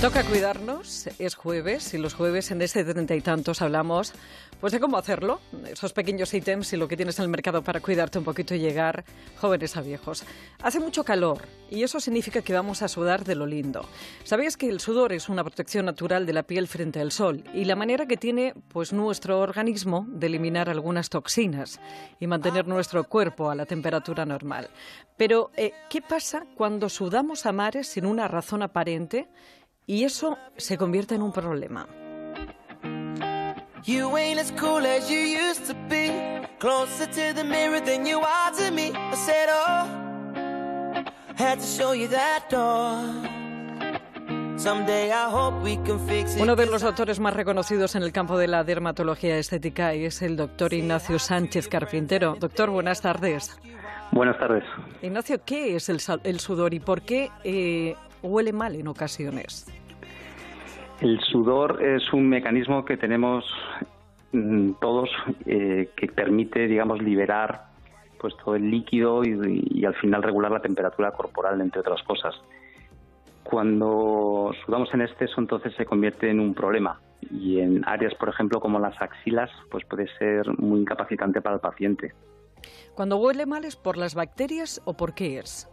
Toca cuidarnos, es jueves y los jueves en ese treinta y tantos hablamos pues de cómo hacerlo, esos pequeños ítems y lo que tienes en el mercado para cuidarte un poquito y llegar jóvenes a viejos. Hace mucho calor y eso significa que vamos a sudar de lo lindo. ¿Sabías que el sudor es una protección natural de la piel frente al sol y la manera que tiene pues nuestro organismo de eliminar algunas toxinas y mantener nuestro cuerpo a la temperatura normal? Pero eh, ¿qué pasa cuando sudamos a mares sin una razón aparente? Y eso se convierte en un problema. Uno de los doctores más reconocidos en el campo de la dermatología estética es el doctor Ignacio Sánchez Carpintero. Doctor, buenas tardes. Buenas tardes. Ignacio, ¿qué es el, sudor y por qué eh, huele mal en ocasiones? El sudor es un mecanismo que tenemos mm, todos eh, que permite, digamos, liberar pues todo el líquido y, al final regular la temperatura corporal, entre otras cosas. Cuando sudamos en exceso, entonces se convierte en un problema y en áreas, por ejemplo, como las axilas, pues puede ser muy incapacitante para el paciente. Cuando huele mal es por las bacterias o por qué es?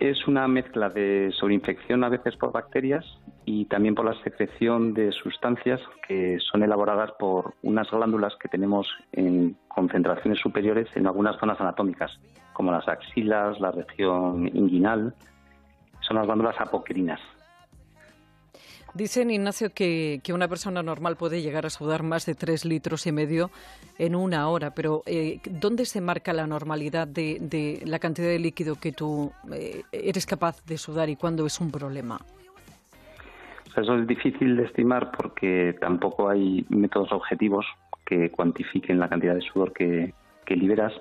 Es una mezcla de sobreinfección a veces por bacterias y también por la secreción de sustancias que son elaboradas por unas glándulas que tenemos en concentraciones superiores en algunas zonas anatómicas, como las axilas, la región inguinal. Son las glándulas apocrinas. Dicen, Ignacio, que, una persona normal puede llegar a sudar más de tres litros y medio en una hora, pero eh, ¿dónde se marca la normalidad de, la cantidad de líquido que tú eh, eres capaz de sudar y cuándo es un problema? Eso es difícil de estimar porque tampoco hay métodos objetivos que cuantifiquen la cantidad de sudor que, que liberas,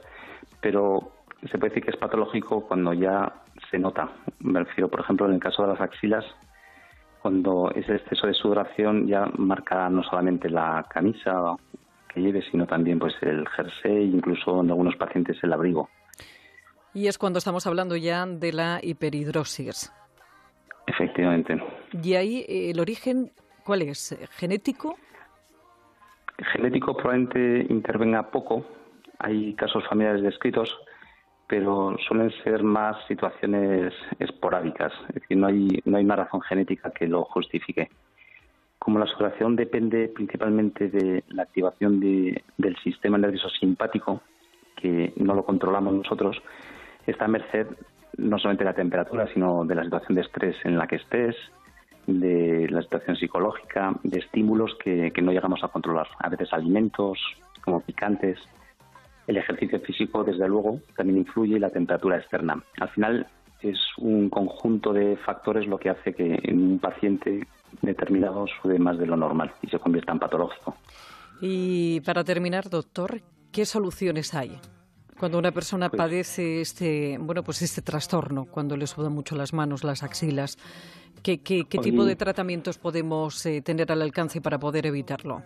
pero se puede decir que es patológico cuando ya se nota. Me refiero, por ejemplo, en el caso de las axilas, cuando ese exceso de sudoración ya marca no solamente la camisa que lleve, sino también pues el jersey, incluso en algunos pacientes el abrigo. Y es cuando estamos hablando ya de la hiperhidrosis. Efectivamente. ¿Y ahí eh, el origen cuál es? ¿Genético? Genético probablemente intervenga poco. Hay casos familiares descritos, pero suelen ser más situaciones esporádicas, es decir, no hay, no hay una razón genética que lo justifique. Como la sudoración depende principalmente de la activación del sistema nervioso simpático, que no lo controlamos nosotros, está a merced no solamente de la temperatura, sino de la situación de estrés en la que estés, de la situación psicológica, de estímulos que no llegamos a controlar. A veces alimentos como picantes, el ejercicio físico, desde luego, también influye y la temperatura externa. Al final es un conjunto de factores lo que hace que en un paciente determinado sude más de lo normal y se convierta en patológico. Y para terminar, doctor, ¿qué soluciones hay? Cuando una persona pues padece este, bueno, pues este trastorno, cuando le sudan mucho las manos, las axilas, ¿qué, qué, tipo de tratamientos podemos eh, tener al alcance para poder evitarlo?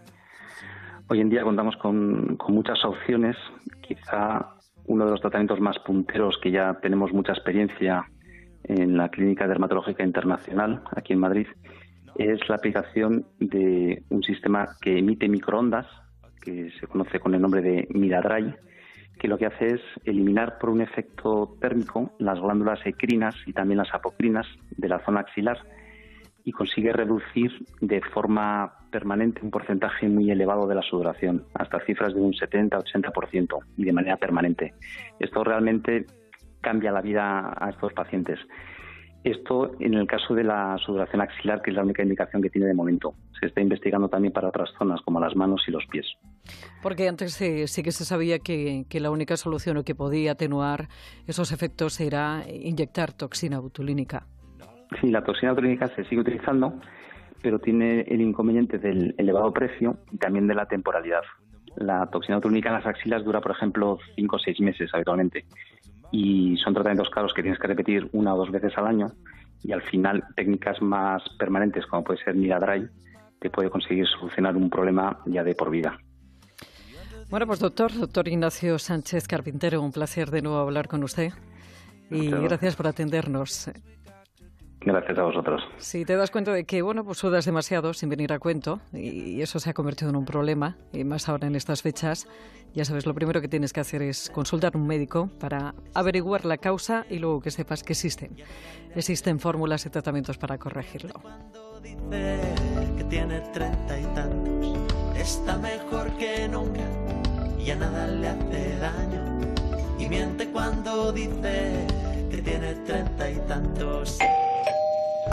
Hoy en día contamos con, muchas opciones. Quizá uno de los tratamientos más punteros que ya tenemos mucha experiencia en la Clínica Dermatológica Internacional, aquí en Madrid, es la aplicación de un sistema que emite microondas, que se conoce con el nombre de Miradray, que lo que hace es eliminar por un efecto térmico las glándulas ecrinas y también las apocrinas de la zona axilar y consigue reducir de forma permanente un porcentaje muy elevado de la sudoración, hasta cifras de un 70-80% y de manera permanente. Esto realmente cambia la vida a estos pacientes. Esto en el caso de la sudoración axilar, que es la única indicación que tiene de momento. Se está investigando también para otras zonas, como las manos y los pies. Porque antes sí que se sabía que, que, la única solución o que podía atenuar esos efectos era inyectar toxina botulínica. Sí, la toxina botulínica se sigue utilizando, pero tiene el inconveniente del elevado precio y también de la temporalidad. La toxina botulínica en las axilas dura, por ejemplo, 5 o 6 meses habitualmente y son tratamientos caros que tienes que repetir una o dos veces al año y al final técnicas más permanentes como puede ser Miradry te puede conseguir solucionar un problema ya de por vida. Bueno, pues doctor, doctor Ignacio Sánchez Carpintero, un placer de nuevo hablar con usted y gracias por atendernos. Gracias a vosotros. Si te das cuenta de que, bueno, pues sudas demasiado sin venir a cuento y eso se ha convertido en un problema, y más ahora en estas fechas, ya sabes, lo primero que tienes que hacer es consultar a un médico para averiguar la causa y luego que sepas que existen. Existen fórmulas y tratamientos para corregirlo. Dice que tiene treinta y tantos, está mejor que nunca y a nada le hace daño. Y miente cuando dice que tiene treinta y tantos.